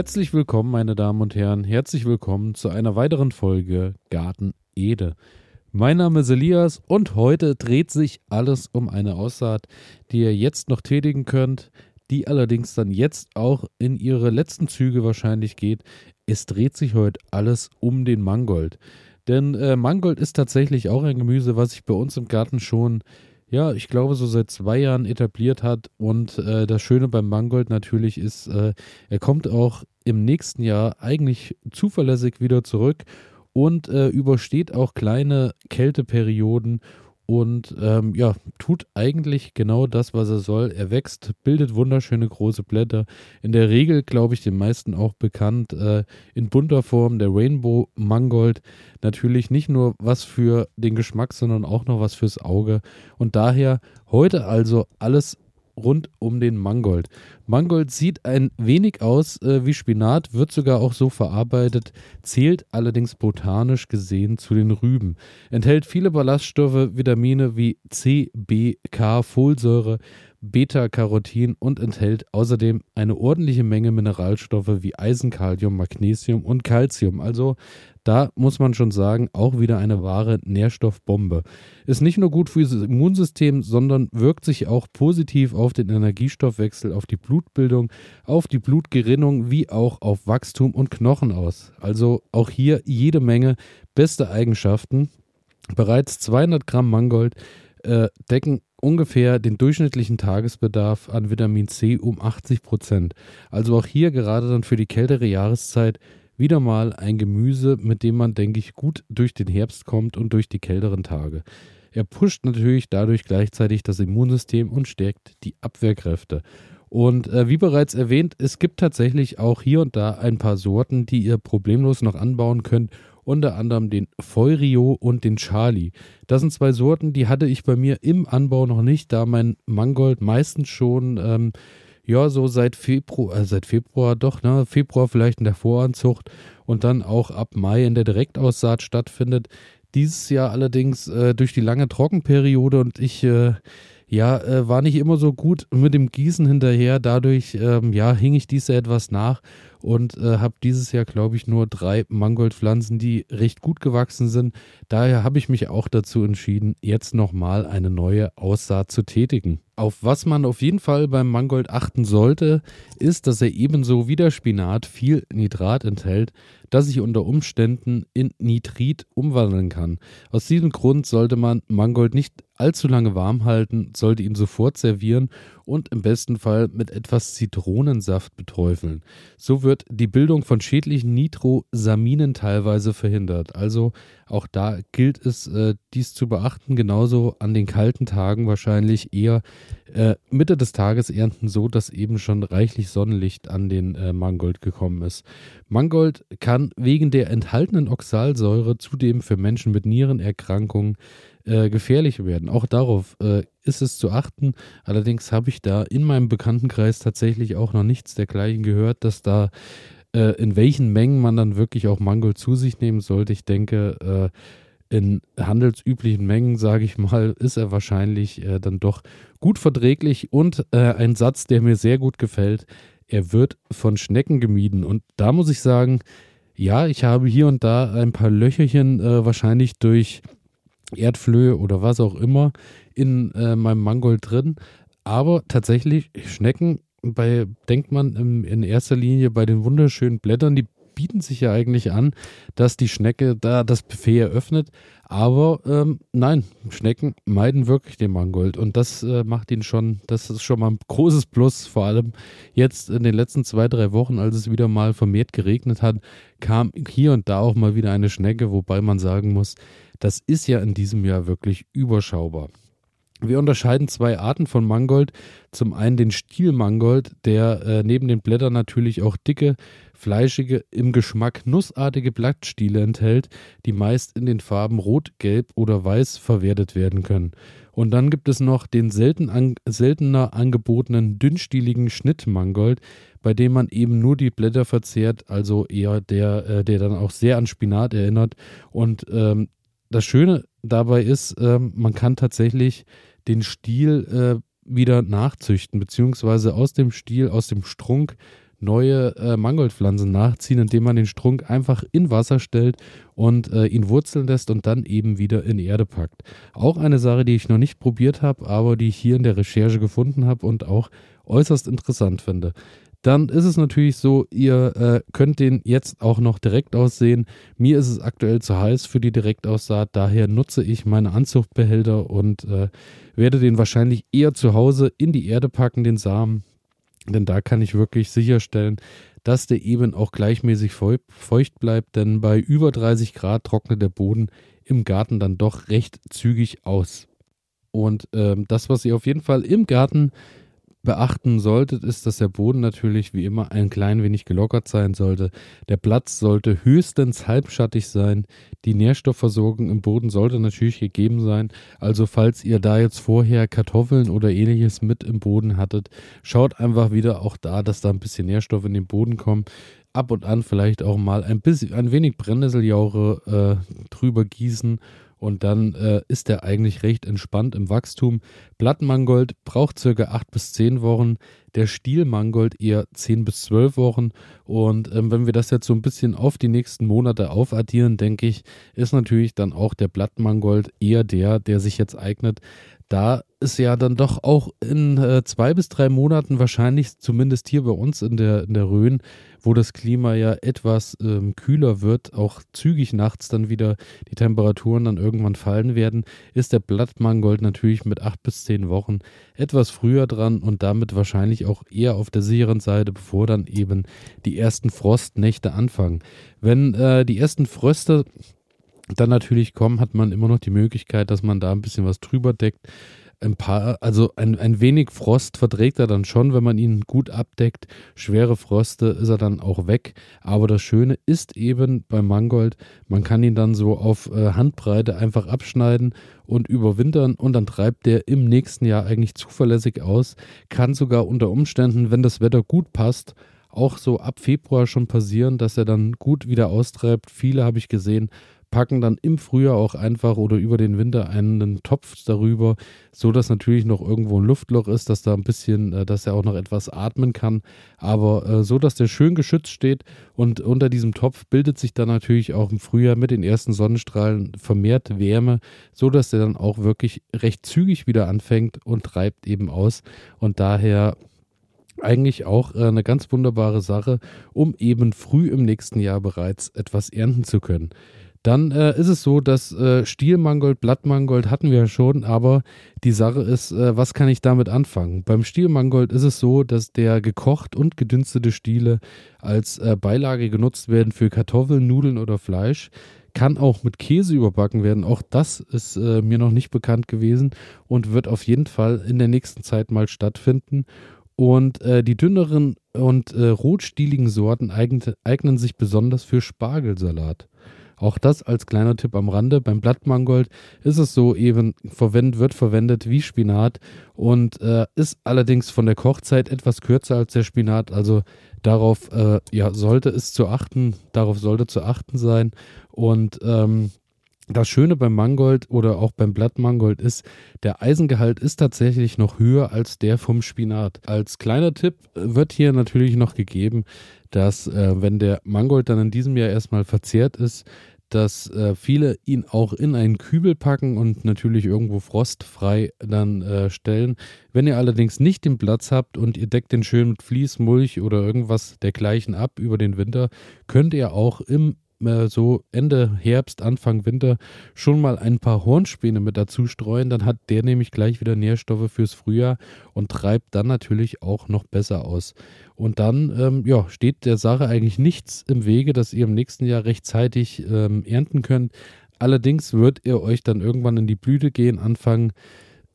Herzlich willkommen, meine Damen und Herren. Herzlich willkommen zu einer weiteren Folge Garten Ede. Mein Name ist Elias und heute dreht sich alles um eine Aussaat, die ihr jetzt noch tätigen könnt, die allerdings dann jetzt auch in ihre letzten Züge wahrscheinlich geht. Es dreht sich heute alles um den Mangold. Denn äh, Mangold ist tatsächlich auch ein Gemüse, was sich bei uns im Garten schon ja, ich glaube, so seit zwei Jahren etabliert hat. Und äh, das Schöne beim Mangold natürlich ist, äh, er kommt auch im nächsten Jahr eigentlich zuverlässig wieder zurück und äh, übersteht auch kleine Kälteperioden und ähm, ja, tut eigentlich genau das, was er soll. Er wächst, bildet wunderschöne große Blätter. In der Regel, glaube ich, den meisten auch bekannt, äh, in bunter Form der Rainbow Mangold. Natürlich nicht nur was für den Geschmack, sondern auch noch was fürs Auge. Und daher heute also alles rund um den Mangold. Mangold sieht ein wenig aus äh, wie Spinat, wird sogar auch so verarbeitet, zählt allerdings botanisch gesehen zu den Rüben. Enthält viele Ballaststoffe, Vitamine wie C, B, K, Folsäure, Beta-Carotin und enthält außerdem eine ordentliche Menge Mineralstoffe wie Eisen, Kalium, Magnesium und Calcium. Also da muss man schon sagen, auch wieder eine wahre Nährstoffbombe. Ist nicht nur gut für das Immunsystem, sondern wirkt sich auch positiv auf den Energiestoffwechsel, auf die Blutbildung, auf die Blutgerinnung wie auch auf Wachstum und Knochen aus. Also auch hier jede Menge beste Eigenschaften. Bereits 200 Gramm Mangold äh, decken ungefähr den durchschnittlichen Tagesbedarf an Vitamin C um 80 Prozent. Also auch hier gerade dann für die kältere Jahreszeit wieder mal ein Gemüse, mit dem man, denke ich, gut durch den Herbst kommt und durch die kälteren Tage. Er pusht natürlich dadurch gleichzeitig das Immunsystem und stärkt die Abwehrkräfte. Und äh, wie bereits erwähnt, es gibt tatsächlich auch hier und da ein paar Sorten, die ihr problemlos noch anbauen könnt. Unter anderem den Feurio und den Charlie. Das sind zwei Sorten, die hatte ich bei mir im Anbau noch nicht, da mein Mangold meistens schon ähm, ja, so seit Februar, äh, seit Februar doch, ne, Februar vielleicht in der Voranzucht und dann auch ab Mai in der Direktaussaat stattfindet. Dieses Jahr allerdings äh, durch die lange Trockenperiode und ich äh, ja, äh, war nicht immer so gut mit dem Gießen hinterher. Dadurch, ähm, ja, hing ich diese etwas nach und äh, habe dieses Jahr, glaube ich, nur drei Mangoldpflanzen, die recht gut gewachsen sind. Daher habe ich mich auch dazu entschieden, jetzt nochmal eine neue Aussaat zu tätigen. Auf was man auf jeden Fall beim Mangold achten sollte, ist, dass er ebenso wie der Spinat viel Nitrat enthält, das sich unter Umständen in Nitrit umwandeln kann. Aus diesem Grund sollte man Mangold nicht allzu lange warm halten, sollte ihn sofort servieren und im besten Fall mit etwas Zitronensaft beträufeln. So wird die Bildung von schädlichen Nitrosaminen teilweise verhindert. Also auch da gilt es, äh, dies zu beachten. Genauso an den kalten Tagen wahrscheinlich eher äh, Mitte des Tages ernten, so dass eben schon reichlich Sonnenlicht an den äh, Mangold gekommen ist. Mangold kann wegen der enthaltenen Oxalsäure zudem für Menschen mit Nierenerkrankungen äh, gefährlich werden. Auch darauf äh, ist es zu achten. Allerdings habe ich da in meinem Bekanntenkreis tatsächlich auch noch nichts dergleichen gehört, dass da äh, in welchen Mengen man dann wirklich auch Mangold zu sich nehmen sollte. Ich denke, äh, in handelsüblichen Mengen, sage ich mal, ist er wahrscheinlich äh, dann doch gut verträglich. Und äh, ein Satz, der mir sehr gut gefällt, er wird von Schnecken gemieden. Und da muss ich sagen, ja, ich habe hier und da ein paar Löcherchen wahrscheinlich durch Erdflöhe oder was auch immer in äh, meinem Mangold drin. Aber tatsächlich, Schnecken, bei, denkt man im, in erster Linie bei den wunderschönen Blättern, die bieten sich ja eigentlich an, dass die Schnecke da das Buffet eröffnet. Aber ähm, nein, Schnecken meiden wirklich den Mangold. Und das äh, macht ihn schon, das ist schon mal ein großes Plus. Vor allem jetzt in den letzten zwei, drei Wochen, als es wieder mal vermehrt geregnet hat, kam hier und da auch mal wieder eine Schnecke, wobei man sagen muss, das ist ja in diesem Jahr wirklich überschaubar. Wir unterscheiden zwei Arten von Mangold. Zum einen den Stielmangold, der äh, neben den Blättern natürlich auch dicke, fleischige, im Geschmack nussartige Blattstiele enthält, die meist in den Farben Rot, Gelb oder Weiß verwertet werden können. Und dann gibt es noch den selten an, seltener angebotenen dünnstieligen Schnittmangold, bei dem man eben nur die Blätter verzehrt, also eher der, äh, der dann auch sehr an Spinat erinnert. Und ähm, das Schöne dabei ist, ähm, man kann tatsächlich den Stiel äh, wieder nachzüchten, beziehungsweise aus dem Stiel, aus dem Strunk neue äh, Mangoldpflanzen nachziehen, indem man den Strunk einfach in Wasser stellt und äh, ihn wurzeln lässt und dann eben wieder in Erde packt. Auch eine Sache, die ich noch nicht probiert habe, aber die ich hier in der Recherche gefunden habe und auch äußerst interessant finde dann ist es natürlich so, ihr äh, könnt den jetzt auch noch direkt aussehen. Mir ist es aktuell zu heiß für die Direktaussaat, daher nutze ich meine Anzuchtbehälter und äh, werde den wahrscheinlich eher zu Hause in die Erde packen, den Samen. Denn da kann ich wirklich sicherstellen, dass der eben auch gleichmäßig feucht bleibt, denn bei über 30 Grad trocknet der Boden im Garten dann doch recht zügig aus. Und ähm, das, was ihr auf jeden Fall im Garten beachten solltet, ist, dass der Boden natürlich wie immer ein klein wenig gelockert sein sollte. Der Platz sollte höchstens halbschattig sein. Die Nährstoffversorgung im Boden sollte natürlich gegeben sein. Also falls ihr da jetzt vorher Kartoffeln oder ähnliches mit im Boden hattet, schaut einfach wieder auch da, dass da ein bisschen Nährstoff in den Boden kommen. Ab und an vielleicht auch mal ein bisschen, ein wenig Brennnesseljauche äh, drüber gießen und dann äh, ist er eigentlich recht entspannt im Wachstum. Blattmangold braucht circa 8 bis 10 Wochen, der Stielmangold eher 10 bis 12 Wochen. Und ähm, wenn wir das jetzt so ein bisschen auf die nächsten Monate aufaddieren, denke ich, ist natürlich dann auch der Blattmangold eher der, der sich jetzt eignet, da ist ja dann doch auch in äh, zwei bis drei Monaten wahrscheinlich, zumindest hier bei uns in der, in der Rhön, wo das Klima ja etwas ähm, kühler wird, auch zügig nachts dann wieder die Temperaturen dann irgendwann fallen werden, ist der Blattmangold natürlich mit acht bis zehn Wochen etwas früher dran und damit wahrscheinlich auch eher auf der sicheren Seite, bevor dann eben die ersten Frostnächte anfangen. Wenn äh, die ersten Fröste dann natürlich kommen, hat man immer noch die Möglichkeit, dass man da ein bisschen was drüber deckt. Ein paar, also ein, ein wenig Frost verträgt er dann schon, wenn man ihn gut abdeckt. Schwere Froste ist er dann auch weg. Aber das Schöne ist eben beim Mangold, man kann ihn dann so auf äh, Handbreite einfach abschneiden und überwintern und dann treibt der im nächsten Jahr eigentlich zuverlässig aus. Kann sogar unter Umständen, wenn das Wetter gut passt, auch so ab Februar schon passieren, dass er dann gut wieder austreibt. Viele habe ich gesehen, packen dann im Frühjahr auch einfach oder über den Winter einen Topf darüber, so dass natürlich noch irgendwo ein Luftloch ist, dass da ein bisschen, äh, dass er auch noch etwas atmen kann, aber äh, so, dass der schön geschützt steht und unter diesem Topf bildet sich dann natürlich auch im Frühjahr mit den ersten Sonnenstrahlen vermehrt Wärme, so dass der dann auch wirklich recht zügig wieder anfängt und treibt eben aus und daher eigentlich auch äh, eine ganz wunderbare Sache, um eben früh im nächsten Jahr bereits etwas ernten zu können. Dann äh, ist es so, dass äh, Stielmangold, Blattmangold hatten wir ja schon, aber die Sache ist, äh, was kann ich damit anfangen? Beim Stielmangold ist es so, dass der gekocht und gedünstete Stiele als äh, Beilage genutzt werden für Kartoffeln, Nudeln oder Fleisch. Kann auch mit Käse überbacken werden. Auch das ist äh, mir noch nicht bekannt gewesen und wird auf jeden Fall in der nächsten Zeit mal stattfinden. Und äh, die dünneren und äh, rotstieligen Sorten eignen, eignen sich besonders für Spargelsalat. Auch das als kleiner Tipp am Rande. Beim Blattmangold ist es so eben, verwendet, wird verwendet wie Spinat und äh, ist allerdings von der Kochzeit etwas kürzer als der Spinat. Also darauf äh, ja, sollte es zu achten, darauf sollte zu achten sein. Und ähm, das Schöne beim Mangold oder auch beim Blattmangold ist, der Eisengehalt ist tatsächlich noch höher als der vom Spinat. Als kleiner Tipp wird hier natürlich noch gegeben, dass äh, wenn der Mangold dann in diesem Jahr erstmal verzehrt ist, dass äh, viele ihn auch in einen Kübel packen und natürlich irgendwo frostfrei dann äh, stellen. Wenn ihr allerdings nicht den Platz habt und ihr deckt den schön mit Vlies, Mulch oder irgendwas dergleichen ab über den Winter, könnt ihr auch im äh, so Ende Herbst, Anfang Winter schon mal ein paar Hornspäne mit dazu streuen. Dann hat der nämlich gleich wieder Nährstoffe fürs Frühjahr und treibt dann natürlich auch noch besser aus. Und dann ähm, ja, steht der Sache eigentlich nichts im Wege, dass ihr im nächsten Jahr rechtzeitig ähm, ernten könnt. Allerdings wird ihr euch dann irgendwann in die Blüte gehen, Anfang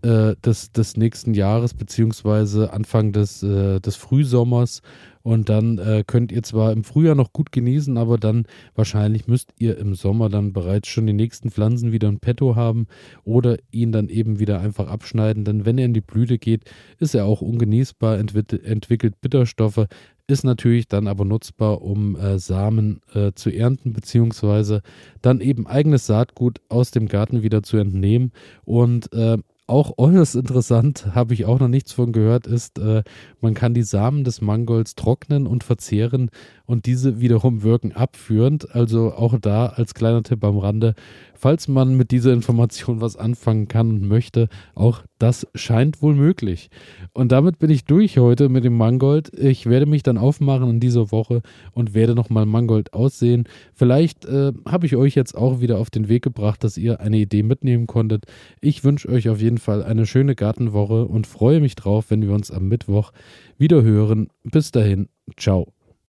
äh, des, des nächsten Jahres, beziehungsweise Anfang des, äh, des Frühsommers. Und dann äh, könnt ihr zwar im Frühjahr noch gut genießen, aber dann wahrscheinlich müsst ihr im Sommer dann bereits schon die nächsten Pflanzen wieder in petto haben oder ihn dann eben wieder einfach abschneiden. Denn wenn er in die Blüte geht, ist er auch ungenießbar, entwick entwickelt Bitterstoffe, ist natürlich dann aber nutzbar, um äh, Samen äh, zu ernten, beziehungsweise dann eben eigenes Saatgut aus dem Garten wieder zu entnehmen. Und äh, auch äußerst interessant, habe ich auch noch nichts von gehört, ist, äh, man kann die Samen des Mangolds trocknen und verzehren und diese wiederum wirken abführend. Also auch da als kleiner Tipp am Rande, falls man mit dieser Information was anfangen kann und möchte, auch das scheint wohl möglich. Und damit bin ich durch heute mit dem Mangold. Ich werde mich dann aufmachen in dieser Woche und werde nochmal Mangold aussehen. Vielleicht äh, habe ich euch jetzt auch wieder auf den Weg gebracht, dass ihr eine Idee mitnehmen konntet. Ich wünsche euch auf jeden Fall eine schöne Gartenwoche und freue mich drauf, wenn wir uns am Mittwoch wieder hören. Bis dahin, ciao.